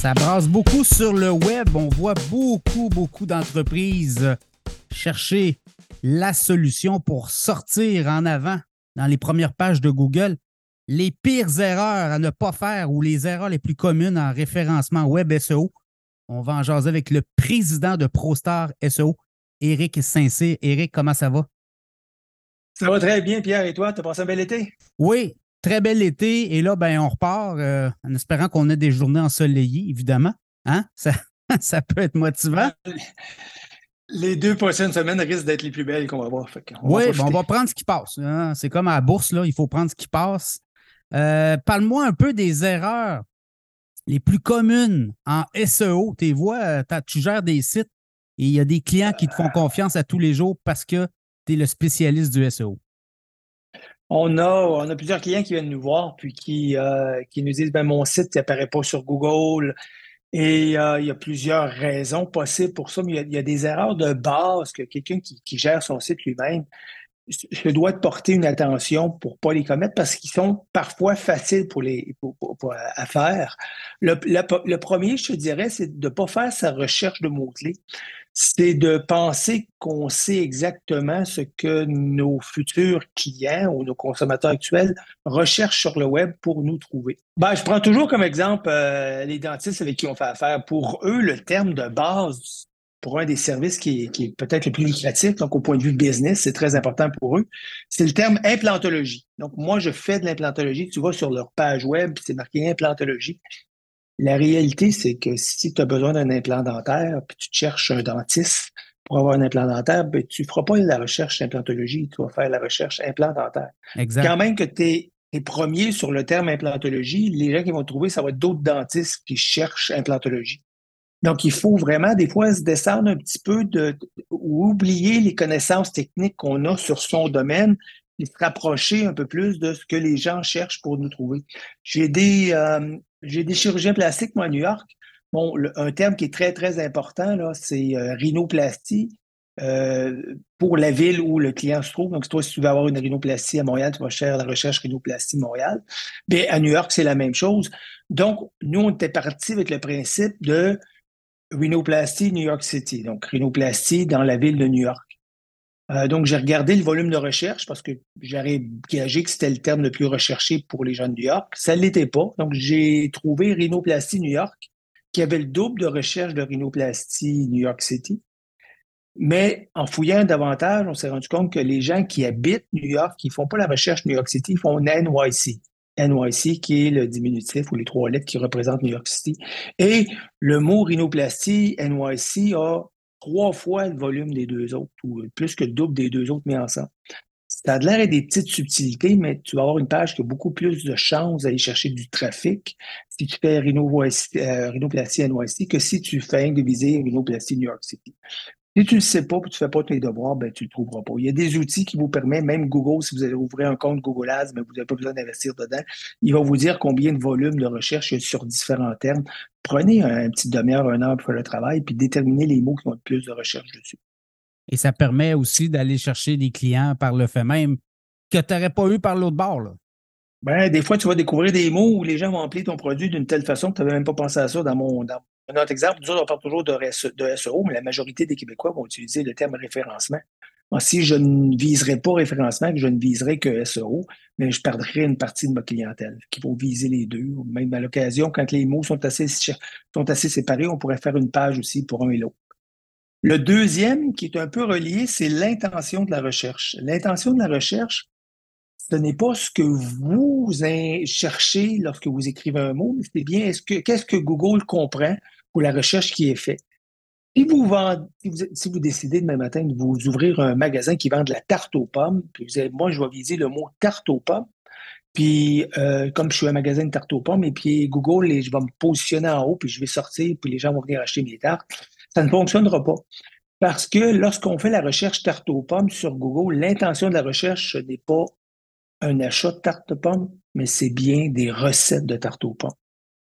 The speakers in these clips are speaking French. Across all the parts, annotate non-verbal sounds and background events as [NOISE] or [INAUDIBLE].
Ça brasse beaucoup sur le web. On voit beaucoup, beaucoup d'entreprises chercher la solution pour sortir en avant dans les premières pages de Google. Les pires erreurs à ne pas faire ou les erreurs les plus communes en référencement web SEO. On va en jaser avec le président de ProStar SEO, Éric Saint-Cyr. Éric, comment ça va? Ça va très bien, Pierre. Et toi, tu as passé un bel été? Oui, très bel été. Et là, ben, on repart euh, en espérant qu'on ait des journées ensoleillées, évidemment. Hein? [LAUGHS] Ça, ça peut être motivant. Les deux prochaines semaines risquent d'être les plus belles qu'on va voir. oui, ben, on va prendre ce qui passe. Hein? C'est comme à la bourse, là, il faut prendre ce qui passe. Euh, parle-moi un peu des erreurs les plus communes en SEO. Tu vois, euh, tu gères des sites et il y a des clients qui te font confiance à tous les jours parce que tu es le spécialiste du SEO. On a, on a plusieurs clients qui viennent nous voir puis qui, euh, nous disent ben, mon site n'apparaît pas sur Google. Et euh, il y a plusieurs raisons possibles pour ça, mais il y a, des erreurs de base que quelqu'un qui, gère son site lui-même se doit de porter une attention pour ne pas les commettre parce qu'ils sont parfois faciles à faire. Le, le, premier, je te dirais, c'est de ne pas faire sa recherche de mots-clés c'est de penser qu'on sait exactement ce que nos futurs clients ou nos consommateurs actuels recherchent sur le web pour nous trouver. Ben, je prends toujours comme exemple euh, les dentistes avec qui on fait affaire. Pour eux, le terme de base pour un des services qui est, peut-être le plus lucratif, donc au point de vue business, c'est très important pour eux, c'est le terme implantologie. Donc, moi, je fais de l'implantologie. Tu vas sur leur page web, c'est marqué implantologie. La réalité, c'est que si tu as besoin d'un implant dentaire, puis tu cherches un dentiste pour avoir un implant dentaire, ben, tu ne feras pas la recherche implantologie, tu vas faire la recherche implant dentaire. Exact. Quand même que tu es, premier sur le terme implantologie, les gens qui vont trouver, ça va être d'autres dentistes qui cherchent implantologie. Donc, il faut vraiment, des fois, se descendre un petit peu de, ou oublier les connaissances techniques qu'on a sur son domaine et se rapprocher un peu plus de ce que les gens cherchent pour nous trouver. J'ai des, euh, j'ai des chirurgiens plastiques, moi, à New York. Bon, un terme qui est très, très important, là, c'est euh, rhinoplastie. Euh, pour la ville où le client se trouve. Donc, toi, si tu veux avoir une rhinoplastie à Montréal, tu vas chercher la recherche rhinoplastie Montréal. Mais à New York, c'est la même chose. Donc, nous, on était parti avec le principe de rhinoplastie New York City. Donc, rhinoplastie dans la ville de New York. Euh, donc, j'ai regardé le volume de recherche parce que j'aurais gagé que c'était le terme le plus recherché pour les gens de New York. Ça ne l'était pas. Donc, j'ai trouvé Rhinoplastie New York, qui avait le double de recherche de Rhinoplastie New York City. Mais en fouillant davantage, on s'est rendu compte que les gens qui habitent New York, qui ne font pas la recherche New York City, font NYC. NYC, qui est le diminutif ou les trois lettres qui représentent New York City. Et le mot rhinoplastie, NYC, a trois fois le volume des deux autres, ou plus que le double des deux autres mis ensemble. Ça a l'air des petites subtilités, mais tu vas avoir une page qui a beaucoup plus de chances d'aller chercher du trafic si tu fais euh, rhinoplastie NYC que si tu fais de viser rhinoplastie New York City. Si tu ne le sais pas et tu ne fais pas tes devoirs, ben, tu ne le trouveras pas. Il y a des outils qui vous permettent, même Google, si vous allez ouvrir un compte Google Ads, mais vous n'avez pas besoin d'investir dedans, il va vous dire combien de volume de recherche il y a sur différents termes. Prenez un, petit demi-heure, un heure pour faire le travail, puis déterminez les mots qui ont le plus de recherche dessus. Et ça permet aussi d'aller chercher des clients par le fait même que tu n'aurais pas eu par l'autre bord. Là. Ben, des fois, tu vas découvrir des mots où les gens vont appeler ton produit d'une telle façon que tu n'avais même pas pensé à ça dans mon, dans, un autre exemple, nous on parle toujours de, SEO, mais la majorité des Québécois vont utiliser le terme référencement. si je ne viserais pas référencement, je ne viserais que SEO, mais je perdrais une partie de ma clientèle qui vont viser les deux. Même à l'occasion, quand les mots sont assez, sont assez séparés, on pourrait faire une page aussi pour un et l'autre. Le deuxième, qui est un peu relié, c'est l'intention de la recherche. L'intention de la recherche, ce n'est pas ce que vous cherchez lorsque vous écrivez un mot, mais c'est bien est-ce que qu'est-ce que Google comprend pour la recherche qui est faite. Si vous, vendez, si vous, décidez demain matin de vous ouvrir un magasin qui vend de la tarte aux pommes, puis vous avez, moi, je vais viser le mot tarte aux pommes, puis euh, comme je suis un magasin de tarte aux pommes, et puis Google, je vais me positionner en haut, puis je vais sortir, puis les gens vont venir acheter mes tartes, ça ne fonctionnera pas. Parce que lorsqu'on fait la recherche tarte aux pommes sur Google, l'intention de la recherche n'est pas un achat de tarte aux pommes, mais c'est bien des recettes de tarte aux pommes.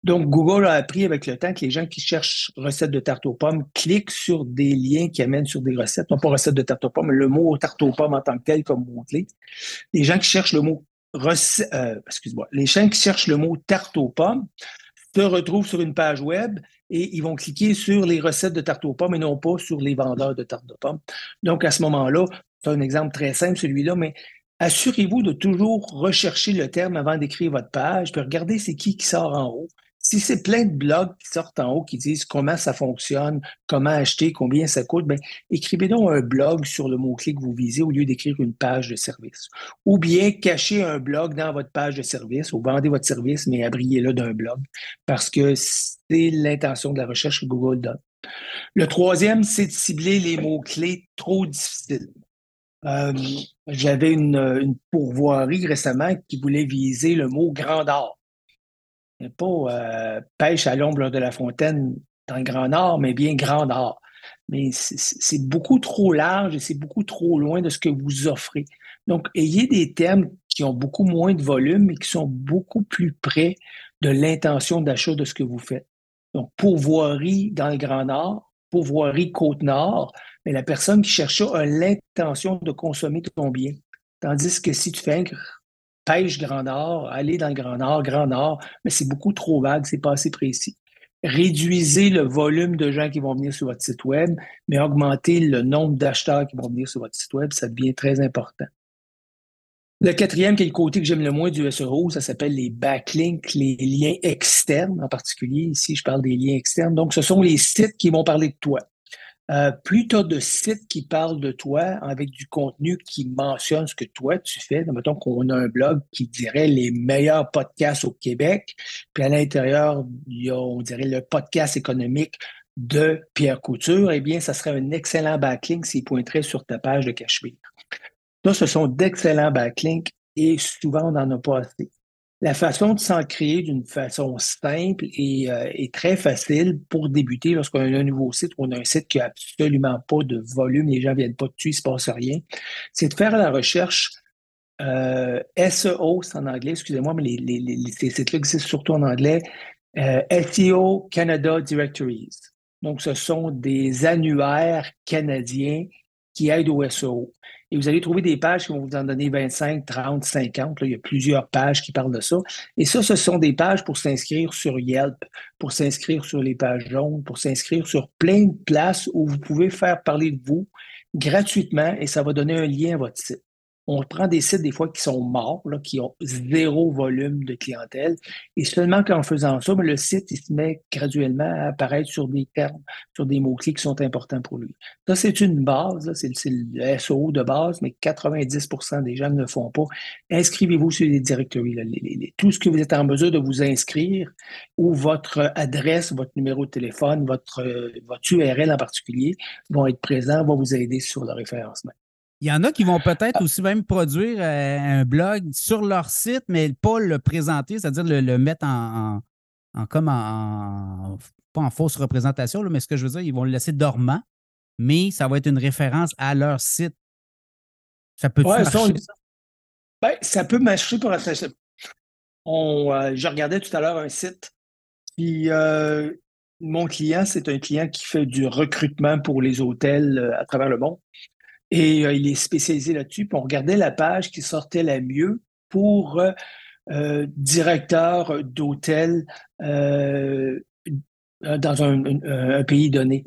Donc, Google a appris avec le temps que les gens qui cherchent recettes de tarte aux pommes cliquent sur des liens qui amènent sur des recettes, non pas recettes de tarte aux pommes, mais le mot tarte aux pommes en tant que tel comme mot-clé. Le mot euh, les gens qui cherchent le mot tarte aux pommes se retrouvent sur une page web et ils vont cliquer sur les recettes de tarte aux pommes et non pas sur les vendeurs de tarte aux pommes. Donc, à ce moment-là, c'est un exemple très simple, celui-là, mais assurez-vous de toujours rechercher le terme avant d'écrire votre page, puis regardez c'est qui qui sort en haut. Si c'est plein de blogs qui sortent en haut qui disent comment ça fonctionne, comment acheter, combien ça coûte, ben, écrivez donc un blog sur le mot-clé que vous visez au lieu d'écrire une page de service. Ou bien cachez un blog dans votre page de service ou vendez votre service, mais abriez-le d'un blog parce que c'est l'intention de la recherche que Google donne. Le troisième, c'est de cibler les mots-clés trop difficiles. Euh, j'avais une, une, pourvoirie récemment qui voulait viser le mot Grand Or pas euh, pêche à l'ombre de la fontaine dans le Grand Nord, mais bien Grand Nord. Mais c'est beaucoup trop large et c'est beaucoup trop loin de ce que vous offrez. Donc, ayez des termes qui ont beaucoup moins de volume et qui sont beaucoup plus près de l'intention d'achat de ce que vous faites. Donc, pourvoirie dans le Grand Nord, pourvoirie Côte-Nord, mais la personne qui cherche ça a l'intention de consommer ton bien. Tandis que si tu fais pêche Grand Nord, aller dans le Grand Nord, Grand Nord, mais c'est beaucoup trop vague, c'est pas assez précis. Réduisez le volume de gens qui vont venir sur votre site Web, mais augmentez le nombre d'acheteurs qui vont venir sur votre site Web, ça devient très important. Le quatrième, qui est le côté que j'aime le moins du SEO, ça s'appelle les backlinks, les liens externes en particulier. Ici, je parle des liens externes. Donc, ce sont les sites qui vont parler de toi. Euh, as de sites qui parlent de toi avec du contenu qui mentionne ce que toi tu fais, mettons qu'on a un blog qui dirait les meilleurs podcasts au Québec, puis à l'intérieur, il on dirait, le podcast économique de Pierre Couture, eh bien, ça serait un excellent backlink s'il pointerait sur ta page de Cachemire. Là, ce sont d'excellents backlinks et souvent, on n'en a pas assez. La façon de s'en créer d'une façon simple et, euh, très facile pour débuter lorsqu'on a un nouveau site ou on a un site qui n'a absolument pas de volume, les gens ne viennent pas dessus, il ne se passe rien, c'est de faire la recherche euh, SEO, c'est en anglais, excusez-moi, mais ces sites-là existent surtout en anglais, euh, SEO Canada Directories. Donc, ce sont des annuaires canadiens qui aident au SEO. Et vous allez trouver des pages qui vont vous en donner 25, 30, 50. il y a plusieurs pages qui parlent de ça. Et ça, ce sont des pages pour s'inscrire sur Yelp, pour s'inscrire sur les pages jaunes, pour s'inscrire sur plein de places où vous pouvez faire parler de vous gratuitement et ça va donner un lien à votre site on prend des sites des fois qui sont morts, qui ont zéro volume de clientèle, et seulement qu'en faisant ça, ben, le site il se met graduellement à apparaître sur des termes, sur des mots-clés qui sont importants pour lui. Ça, c'est une base, c'est le SEO de base, mais 90% des gens ne le font pas. Inscrivez-vous sur les directories. tout ce que vous êtes en mesure de vous inscrire, ou votre adresse, votre numéro de téléphone, votre, votre URL en particulier, vont être présents, vont vous aider sur le référencement. Il y en a qui vont peut-être aussi même produire euh, un blog sur leur site, mais pas le présenter, c'est-à-dire le, mettre en, comme en, pas en fausse représentation, mais ce que je veux dire, ils vont le laisser dormant, mais ça va être une référence à leur site. Ça peut marcher, ça? Ben, ça peut marcher pour on, euh, Je regardais tout à l'heure un site, puis euh, mon client, c'est un client qui fait du recrutement pour les hôtels à travers le monde. Et euh, il est spécialisé là-dessus. Puis on regardait la page qui sortait la mieux pour euh, euh directeur d'hôtel dans un, pays donné.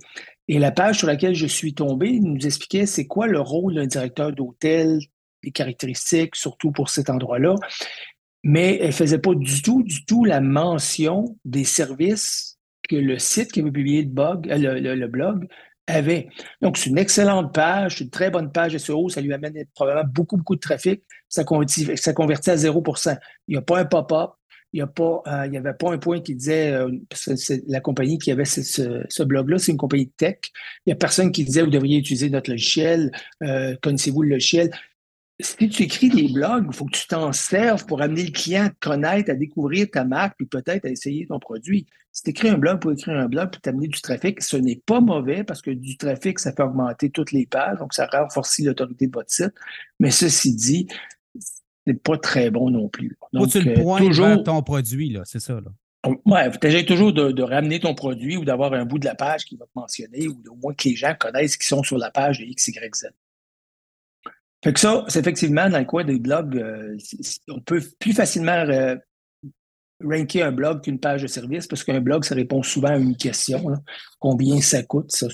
Et la page sur laquelle je suis tombé nous expliquait c'est quoi le rôle d'un directeur d'hôtel, les caractéristiques, surtout pour cet endroit-là. Mais elle ne faisait pas du tout, du tout la mention des services que le site qui avait publié blog, le blog Donc, c'est une excellente page, c'est une très bonne page SEO, ça lui amène probablement beaucoup, beaucoup de trafic, ça convertit, ça convertit à 0% Il n'y a pas un pop-up, il n'y euh, avait pas un point qui disait, euh, c'est la compagnie qui avait ce, blog-là, c'est une compagnie de tech. Il n'y a personne qui disait, vous devriez utiliser notre logiciel, euh, connaissez-vous le logiciel? Si tu écris des blogs, il faut que tu t'en serves pour amener le client à te connaître, à découvrir ta marque, puis peut-être à essayer ton produit. Si tu écris un blog pour écrire un blog, pour t'amener du trafic, ce n'est pas mauvais parce que du trafic, ça fait augmenter toutes les pages, donc ça renforce l'autorité de votre site. Mais ceci dit, c'est pas très bon non plus. Donc, tu le euh, toujours ton produit, là, c'est ça. Là. Ouais, tu toujours de, de, ramener ton produit ou d'avoir un bout de la page qui va te mentionner ou au moins que les gens connaissent qui sont sur la page de XYZ. Fait que ça, c'est effectivement dans le coin des blogs, euh, on peut plus facilement euh, ranker un blog qu'une page de service parce qu'un blog, ça répond souvent à une question. Combien ça coûte? Ça,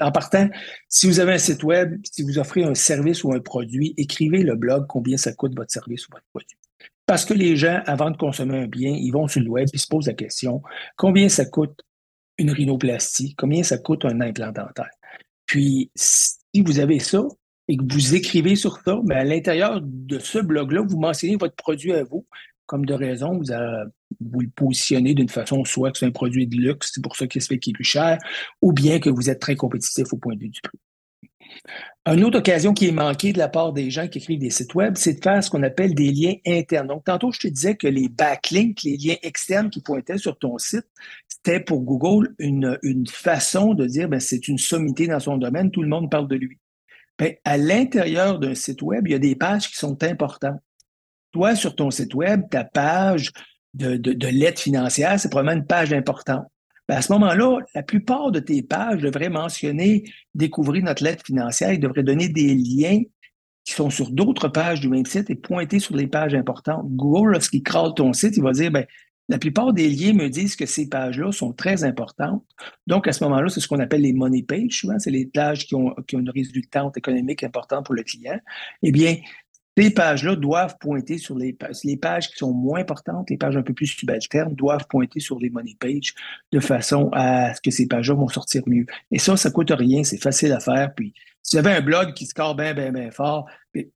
En partant, si vous avez un site web, si vous offrez un service ou un produit, écrivez le blog combien ça coûte votre service ou votre produit. Parce que les gens, avant de consommer un bien, ils vont sur le web et se posent la question combien ça coûte une rhinoplastie? Combien ça coûte un implant dentaire? Puis, si vous avez ça et que vous écrivez sur ça, mais à l'intérieur de ce blog-là, vous mentionnez votre produit à vous, comme de raison, vous, vous le positionnez d'une façon, soit que c'est un produit de luxe, c'est pour ça qu'il se fait qu'il est plus cher, ou bien que vous êtes très compétitif au point de vue du prix. Une autre occasion qui est manquée de la part des gens qui écrivent des sites web, c'est de faire ce qu'on appelle des liens internes. Donc, tantôt, je te disais que les backlinks, les liens externes qui pointaient sur ton site, c'était pour Google une, une façon de dire, ben, c'est une sommité dans son domaine, tout le monde parle de lui. Ben, à l'intérieur d'un site web, il y a des pages qui sont importantes toi, sur ton site web, ta page de, de, lettres financières, c'est probablement une page importante. Ben, à ce moment-là, la plupart de tes pages devraient mentionner découvrir notre lettre financière, ils devraient donner des liens qui sont sur d'autres pages du même site et pointer sur les pages importantes. Google, lorsqu'il crade ton site, il va dire, ben, la plupart des liens me disent que ces pages-là sont très importantes. Donc, à ce moment-là, c'est ce qu'on appelle les money pages. Souvent, c'est les pages qui ont, qui ont une résultante économique importante pour le client. Eh bien, ces pages-là doivent pointer sur les pages. Les pages qui sont moins importantes, les pages un peu plus subalternes, doivent pointer sur les money pages de façon à ce que ces pages-là vont sortir mieux. Et ça, ça coûte rien, c'est facile à faire. Puis, si vous avez un blog qui score bien, bien, bien fort,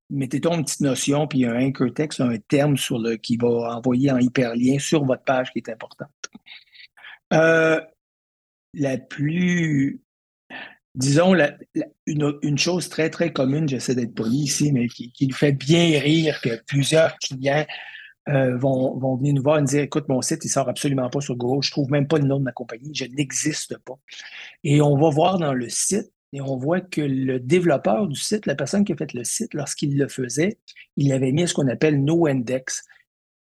mettez-toi une petite notion, puis un anchor text, un terme sur le, qui va envoyer en hyperlien sur votre page qui est importante. Euh, la plus disons, une, chose très, très commune, j'essaie d'être poli ici, mais qui, nous fait bien rire que plusieurs clients euh, vont, venir nous voir et nous dire Écoute, mon site, il sort absolument pas sur Google, je trouve même pas le nom de ma compagnie, je n'existe pas. Et on va voir dans le site et on voit que le développeur du site, la personne qui a fait le site, lorsqu'il le faisait, il avait mis ce qu'on appelle No Index,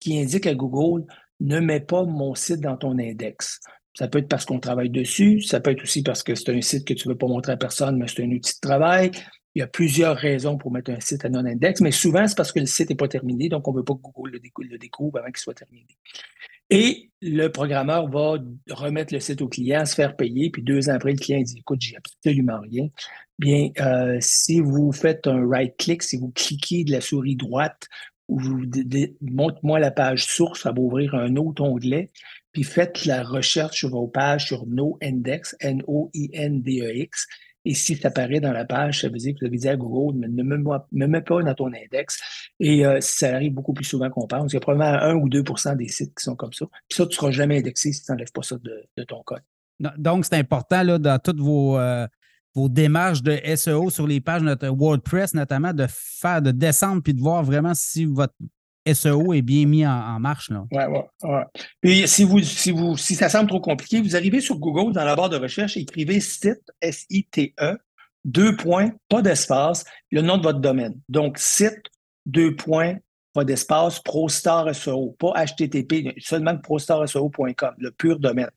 qui indique à Google ne mets pas mon site dans ton index. Ça peut être parce qu'on travaille dessus, ça peut être aussi parce que c'est un site que tu ne veux pas montrer à personne, mais c'est un outil de travail. Il y a plusieurs raisons pour mettre un site à non-index, mais souvent, c'est parce que le site n'est pas terminé, donc on ne veut pas que Google le, découvre, avant qu'il soit terminé. Et le programmeur va remettre le site au client, se faire payer, puis deux ans après, le client dit Écoute, j'ai absolument rien. Bien, euh, si vous faites un right-click, si vous cliquez de la souris droite, ou montre-moi la page source, ça va ouvrir un autre onglet puis faites la recherche sur vos pages sur NoIndex, N-O-I-N-D-E-X. Et si ça apparaît dans la page, ça veut dire que vous avez dit à Google, ne me, me mets pas dans ton index. Et euh, ça arrive beaucoup plus souvent qu'on pense. Il y a probablement 1 ou 2% des sites qui sont comme ça. Puis ça, tu ne seras jamais indexé si tu n'enlèves pas ça de, ton code. Donc, c'est important là, dans toutes vos, euh, vos démarches de SEO sur les pages de WordPress, notamment, de faire, de descendre puis de voir vraiment si votre SEO est bien mis en, marche. Là. Ouais, ouais, ouais. Puis si vous, si vous, si ça semble trop compliqué, vous arrivez sur Google dans la barre de recherche, écrivez site, S-I-T-E, deux points, pas d'espace, le nom de votre domaine. Donc, site, deux points, pas d'espace, ProStar SEO, pas HTTP, seulement ProStarSEO.com, le pur domaine.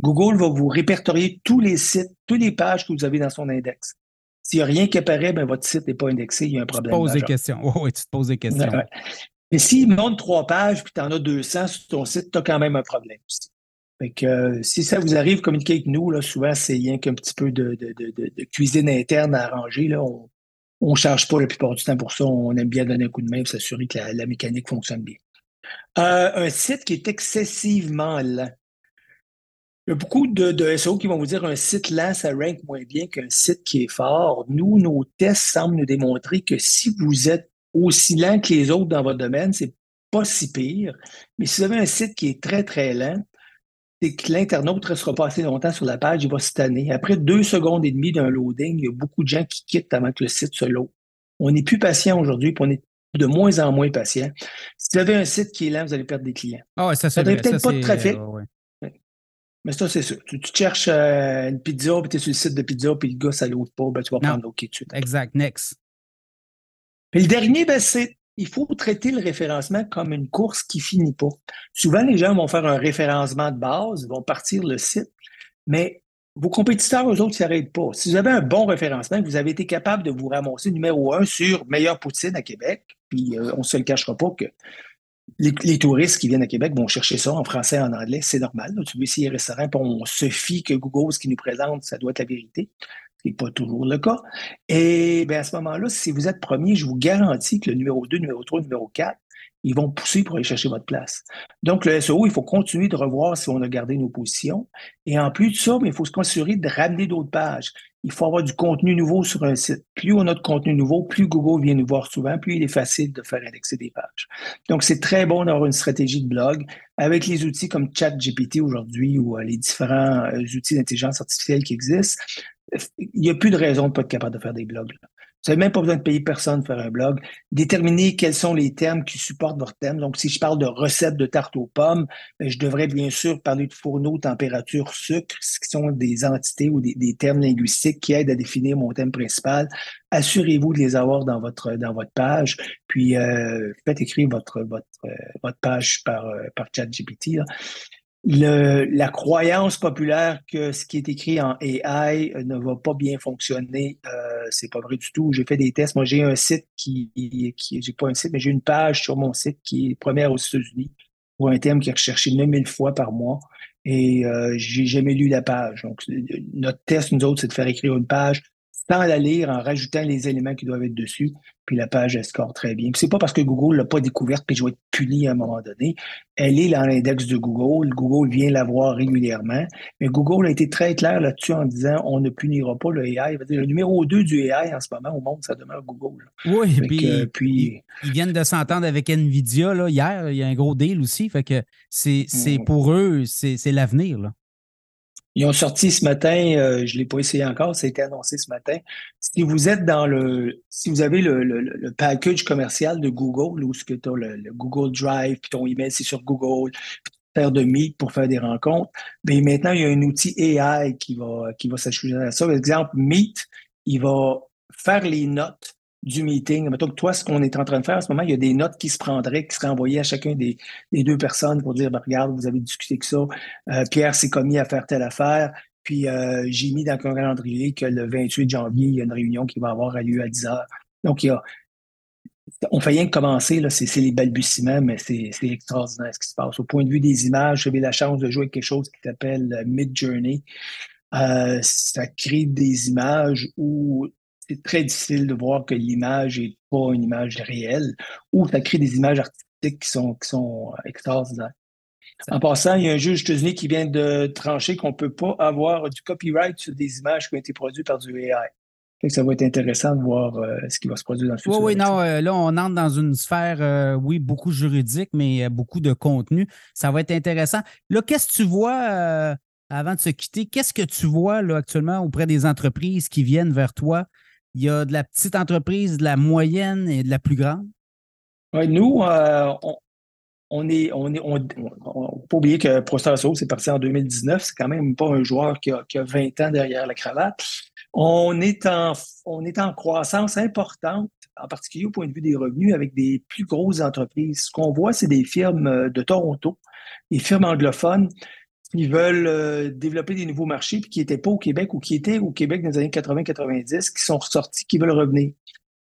Google va vous répertorier tous les sites, toutes les pages que vous avez dans son index. S'il n'y a rien qui apparaît, ben, votre site n'est pas indexé, il y a un problème. Tu te poses des questions. oui, tu te poses des questions. Mais s'il monte trois pages puis tu en as 200 sur ton site, tu as quand même un problème aussi. Fait que, euh, si ça vous arrive, communiquer avec nous. Là, souvent, c'est rien qu'un petit peu de, cuisine interne à arranger. Là. On ne charge pas la plupart du temps pour ça. On aime bien donner un coup de main pour s'assurer que la, mécanique fonctionne bien. Euh, un site qui est excessivement lent. Il y a beaucoup de, de SEO qui vont vous dire un site lent, ça rank moins bien qu'un site qui est fort. Nous, nos tests semblent nous démontrer que si vous êtes aussi lent que les autres dans votre domaine, c'est pas si pire. Mais si vous avez un site qui est très, très lent, c'est que l'internaute ne restera pas assez longtemps sur la page, il va se tanner. Après deux secondes et demie d'un loading, il y a beaucoup de gens qui quittent avant que le site se load. On n'est plus patient aujourd'hui, puis on est de moins en moins patient. Si vous avez un site qui est lent, vous allez perdre des clients. Ah ouais, ça, c'est peut-être pas de trafic. Mais ça, c'est ça. Tu, cherches euh, une pizza, puis tu es sur le site de pizza, puis le gars, ça ne load pas, ben, tu vas prendre OK tout de suite. Exact. Next. Le dernier, ben, c'est il faut traiter le référencement comme une course qui finit pas. Souvent, les gens vont faire un référencement de base, vont partir le site, mais vos compétiteurs, eux autres, ne s'arrêtent pas. Si vous avez un bon référencement, vous avez été capable de vous ramasser numéro un sur meilleur poutine à Québec, puis euh, on ne se le cachera pas que les, touristes qui viennent à Québec vont chercher ça en français en anglais, c'est normal. Tu veux essayer un restaurant, puis on se fie que Google, ce qui nous présente, ça doit être la vérité, ce n'est pas toujours le cas. Et bien, à ce moment-là, si vous êtes premier, je vous garantis que le numéro 2, numéro 3, numéro 4, ils vont pousser pour aller chercher votre place. Donc, le SEO, il faut continuer de revoir si on a gardé nos positions. Et en plus de ça, il faut se considérer de ramener d'autres pages. Il faut avoir du contenu nouveau sur un site. Plus on a de contenu nouveau, plus Google vient nous voir souvent, plus il est facile de faire indexer des pages. Donc, c'est très bon d'avoir une stratégie de blog avec les outils comme ChatGPT aujourd'hui ou euh, les différents euh, outils d'intelligence artificielle qui existent. Il n'y a plus de raison de ne pas être capable de faire des blogs. Vous n'avez même pas besoin de payer personne pour faire un blog. Déterminer quels sont les termes qui supportent votre thème. Donc, si je parle de recettes de tarte aux pommes, ben, je devrais bien sûr parler de fourneau, température, sucre, ce qui sont des entités ou des, termes linguistiques qui aident à définir mon thème principal. Assurez-vous de les avoir dans votre dans votre page. Puis euh, faites écrire votre votre euh, votre page par euh, par ChatGPT le, la croyance populaire que ce qui est écrit en AI ne va pas bien fonctionner, euh, c'est pas vrai du tout. J'ai fait des tests. Moi, j'ai un site qui, qui j'ai pas un site, mais j'ai une page sur mon site qui est première aux États-Unis pour un thème qui est recherché 9000 fois par mois. Et euh, j'ai jamais lu la page. Donc, notre test, nous autres, c'est de faire écrire une page sans la lire, en rajoutant les éléments qui doivent être dessus, puis la page, elle score très bien. c'est pas parce que Google l'a pas découverte, puis je vais être puni à un moment donné. Elle est dans l'index de Google. Google vient la voir régulièrement. Mais Google a été très clair là-dessus en disant on ne punira pas le AI. Le numéro 2 du AI en ce moment au monde, ça demeure Google. Oui, puis, puis, ils, viennent de s'entendre avec Nvidia là, hier. Il y a un gros deal aussi. Fait que c'est, mm. pour eux, c'est, l'avenir. Là. Ils ont sorti ce matin, euh, je ne l'ai pas essayé encore, ça a été annoncé ce matin. Si vous êtes dans le, si vous avez le, le, package commercial de Google, où ce que tu as le, Google Drive, puis ton email c'est sur Google, puis faire de Meet pour faire des rencontres, bien maintenant il y a un outil AI qui va, qui va s'ajouter à ça. Par exemple, Meet, il va faire les notes du meeting. Mettons toi, ce qu'on est en train de faire en ce moment, il y a des notes qui se prendraient, qui seraient envoyées à chacun des, deux personnes pour dire, ben, regarde, vous avez discuté que ça, euh, Pierre s'est commis à faire telle affaire, puis euh, j'ai mis dans le calendrier que le 28 janvier, il y a une réunion qui va avoir lieu à 10 heures. Donc, il y a, on fait rien que commencer, là, c'est, les balbutiements, mais c'est, extraordinaire ce qui se passe. Au point de vue des images, j'avais la chance de jouer avec quelque chose qui s'appelle euh, Mid Journey. ça crée des images où c'est très difficile de voir que l'image n'est pas une image réelle ou ça crée des images artistiques qui sont, qui sont euh, extraordinaires. En passant, il y a un juge états qui vient de trancher qu'on ne peut pas avoir du copyright sur des images qui ont été produites par du AI. ça va être intéressant de voir euh, ce qui va se produire dans le futur. Oui, oui, non, euh, là, on entre dans une sphère, oui, beaucoup juridique, mais beaucoup de contenu. Ça va être intéressant. Là, qu'est-ce que tu vois, avant de se quitter, qu'est-ce que tu vois là, actuellement auprès des entreprises qui viennent vers toi il y a de la petite entreprise, de la moyenne et de la plus grande? Oui, nous, euh, on, est, on est, on, pas oublier que Prostasso, c'est parti en 2019. C'est quand même pas un joueur qui a, 20 ans derrière la cravate. On est en, on est en croissance importante, en particulier au point de vue des revenus, avec des plus grosses entreprises. Ce qu'on voit, c'est des firmes euh, de Toronto, des firmes anglophones qui veulent euh, développer des nouveaux marchés, puis qui n'étaient pas au Québec ou qui étaient au Québec dans les années 80-90, qui sont ressortis, qui veulent revenir.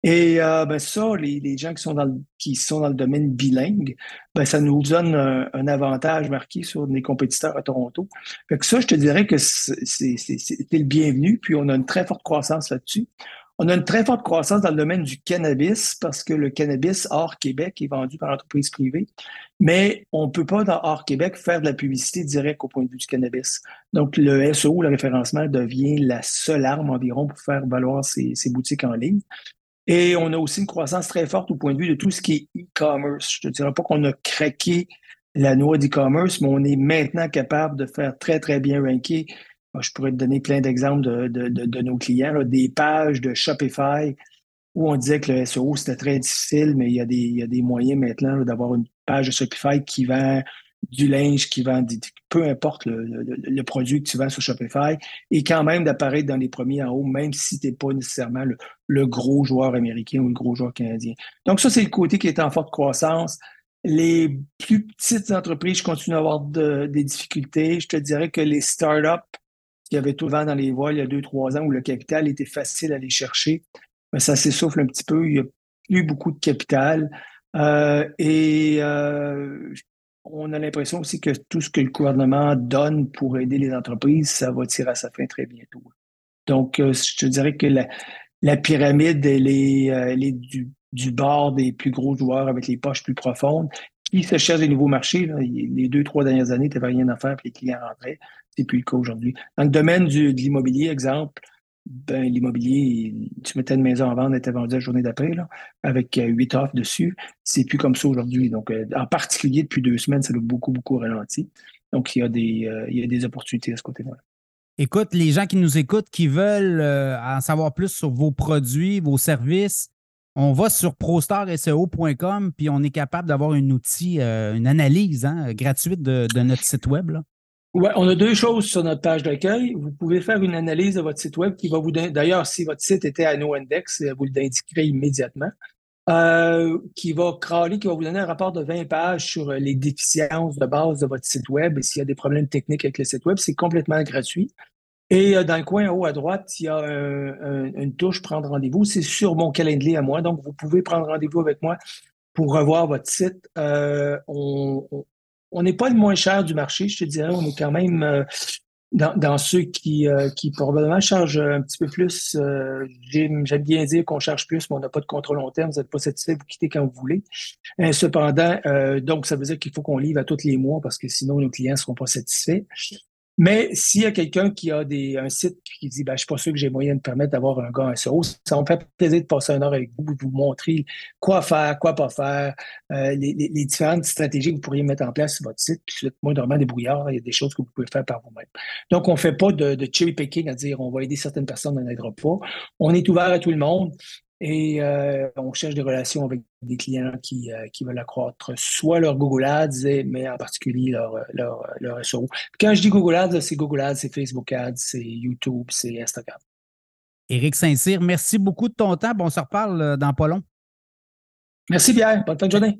Et euh, ben ça, les, gens qui sont dans le, qui sont dans le domaine bilingue, ben ça nous donne un, avantage marqué sur les compétiteurs à Toronto. Fait que ça, je te dirais que c'est le bienvenu, puis on a une très forte croissance là-dessus. On a une très forte croissance dans le domaine du cannabis parce que le cannabis hors Québec est vendu par l'entreprise privée, mais on ne peut pas, dans hors Québec, faire de la publicité directe au point de vue du cannabis. Donc, le SEO, le référencement, devient la seule arme environ pour faire valoir ces, boutiques en ligne. Et on a aussi une croissance très forte au point de vue de tout ce qui est e-commerce. Je ne dirais pas qu'on a craqué la noix d'e-commerce, mais on est maintenant capable de faire très, très bien ranker je pourrais te donner plein d'exemples de, nos clients, des pages de Shopify où on disait que le SEO, c'était très difficile, mais il y a des, des moyens maintenant d'avoir une page de Shopify qui vend du linge, qui vend, peu importe le, produit que tu vends sur Shopify, et quand même d'apparaître dans les premiers en haut, même si tu n'es pas nécessairement le, gros joueur américain ou le gros joueur canadien. Donc ça, c'est le côté qui est en forte croissance. Les plus petites entreprises, je continue à avoir des difficultés. Je te dirais que les startups, il y avait tout vent dans les voiles il y a deux, trois ans où le capital était facile à aller chercher. Mais ça s'essouffle un petit peu. Il n'y a plus beaucoup de capital. et on a l'impression aussi que tout ce que le gouvernement donne pour aider les entreprises, ça va tirer à sa fin très bientôt. Donc, je te dirais que la, pyramide, elle est, du, du, bord des plus gros joueurs avec les poches plus profondes qui se cherchent des nouveaux marchés. Les deux, trois dernières années, tu n'avais rien à faire, puis les clients rentraient. C'est plus le cas aujourd'hui. Dans le domaine du, de l'immobilier, exemple, ben, l'immobilier, tu mettais une maison en vente, elle était vendue la journée d'après, avec euh, huit offres dessus. C'est plus comme ça aujourd'hui. Donc, euh, en particulier, depuis deux semaines, ça a beaucoup, beaucoup ralenti. Donc, il y a des, euh, il y a des opportunités à ce côté-là. Écoute, les gens qui nous écoutent, qui veulent en savoir plus sur vos produits, vos services, on va sur prostarseo.com puis on est capable d'avoir un outil, une analyse hein, gratuite de, notre site web. Oui, on a deux choses sur notre page d'accueil. Vous pouvez faire une analyse de votre site web qui va vous donner, d'ailleurs, si votre site était à NoIndex, vous l'indiquerez immédiatement, euh, qui va crawler, qui va vous donner un rapport de 20 pages sur les déficiences de base de votre site web et s'il y a des problèmes techniques avec le site web. C'est complètement gratuit. Et euh, dans le coin en haut à droite, il y a une touche Prendre rendez-vous. C'est sur mon calendrier à moi. Donc, vous pouvez prendre rendez-vous avec moi pour revoir votre site. Euh, on n'est pas le moins cher du marché, je te dirais. On est quand même euh, dans, ceux qui, euh, qui probablement chargent un petit peu plus. Euh, j'aime bien dire qu'on charge plus, mais on n'a pas de contrôle long terme. Vous n'êtes pas satisfait, vous quittez quand vous voulez. cependant, donc, ça veut dire qu'il faut qu'on livre à tous les mois parce que sinon, nos clients ne seront pas satisfaits. Mais s'il y a quelqu'un qui a des, un site qui dit ben, Je ne suis pas sûr que j'ai moyen de permettre d'avoir un gars SEO, ça me fait plaisir de passer une heure avec vous, vous montrer quoi faire, quoi pas faire, euh, les, différentes stratégies que vous pourriez mettre en place sur votre site. Puis moi, normalement, débrouillard, il y a des choses que vous pouvez faire par vous-même. Donc, on ne fait pas de, de cherry picking à dire on va aider certaines personnes, on n'aidera pas. On est ouvert à tout le monde. Et euh, on cherche des relations avec des clients qui, euh, qui veulent accroître soit leur Google Ads, mais en particulier leur, leur, leur SEO. Quand je dis Google Ads, c'est Google Ads, c'est Facebook Ads, c'est YouTube, c'est Instagram. Éric Saint-Cyr, merci beaucoup de ton temps. on se reparle euh, dans pas long. Merci Pierre. Bonne fin de journée.